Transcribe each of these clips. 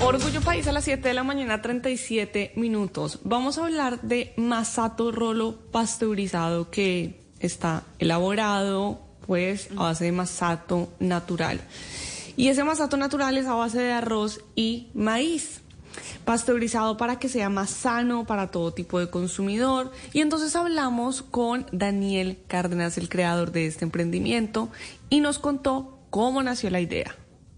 Orgullo País a las 7 de la mañana, 37 minutos. Vamos a hablar de masato rolo pasteurizado que está elaborado pues a base de masato natural. Y ese masato natural es a base de arroz y maíz pasteurizado para que sea más sano para todo tipo de consumidor. Y entonces hablamos con Daniel Cárdenas, el creador de este emprendimiento, y nos contó cómo nació la idea.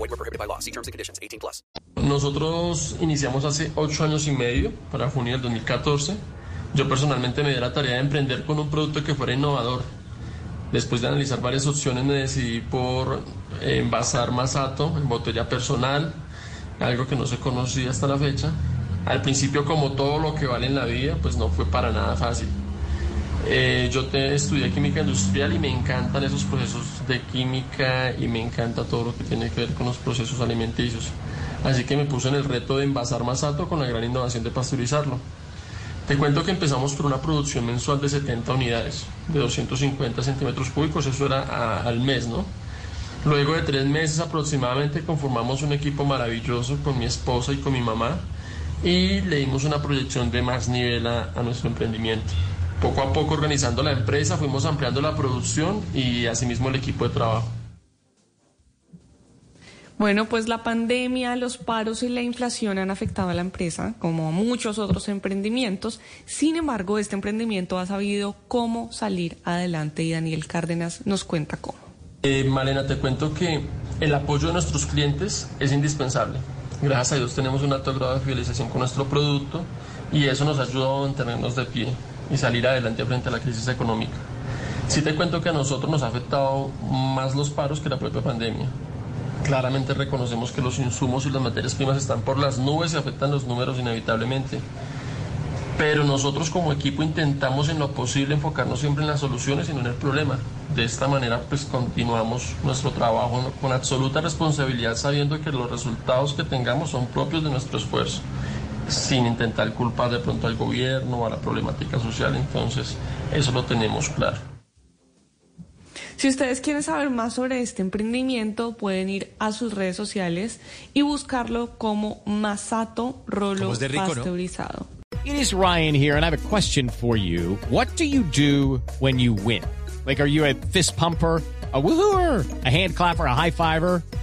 Void were prohibited by law. See terms and conditions. 18 plus. Nosotros iniciamos hace ocho años y medio, para junio del 2014. Yo personalmente me di la tarea de emprender con un producto que fuera innovador. Después de analizar varias opciones me decidí por envasar masato en botella personal, algo que no se conocía hasta la fecha. Al principio, como todo lo que vale en la vida, pues no fue para nada fácil. Eh, yo te, estudié química industrial y me encantan esos procesos de química y me encanta todo lo que tiene que ver con los procesos alimenticios. Así que me puse en el reto de envasar masato con la gran innovación de pasteurizarlo. Te cuento que empezamos por una producción mensual de 70 unidades, de 250 centímetros cúbicos, eso era a- al mes, ¿no? Luego de tres meses aproximadamente conformamos un equipo maravilloso con mi esposa y con mi mamá y le dimos una proyección de más nivel a, a nuestro emprendimiento. Poco a poco organizando la empresa fuimos ampliando la producción y asimismo el equipo de trabajo. Bueno, pues la pandemia, los paros y la inflación han afectado a la empresa, como a muchos otros emprendimientos. Sin embargo, este emprendimiento ha sabido cómo salir adelante y Daniel Cárdenas nos cuenta cómo. Eh, Malena, te cuento que el apoyo de nuestros clientes es indispensable. Gracias a Dios tenemos un alto grado de fidelización con nuestro producto y eso nos ha ayudado a mantenernos de pie y salir adelante frente a la crisis económica. Sí te cuento que a nosotros nos ha afectado más los paros que la propia pandemia. Claramente reconocemos que los insumos y las materias primas están por las nubes y afectan los números inevitablemente. Pero nosotros como equipo intentamos en lo posible enfocarnos siempre en las soluciones y no en el problema. De esta manera pues continuamos nuestro trabajo con absoluta responsabilidad sabiendo que los resultados que tengamos son propios de nuestro esfuerzo, sin intentar culpar de pronto al gobierno o a la problemática social. Entonces eso lo tenemos claro. Si ustedes quieren saber más sobre este emprendimiento, pueden ir a sus redes sociales y buscarlo como Masato Rolo de rico, ¿no? Pasteurizado. It is Ryan here, and I have a question for you. What do you do when you win? Like, are you a fist pumper? A woohooer, a hand clapper, a high fiver.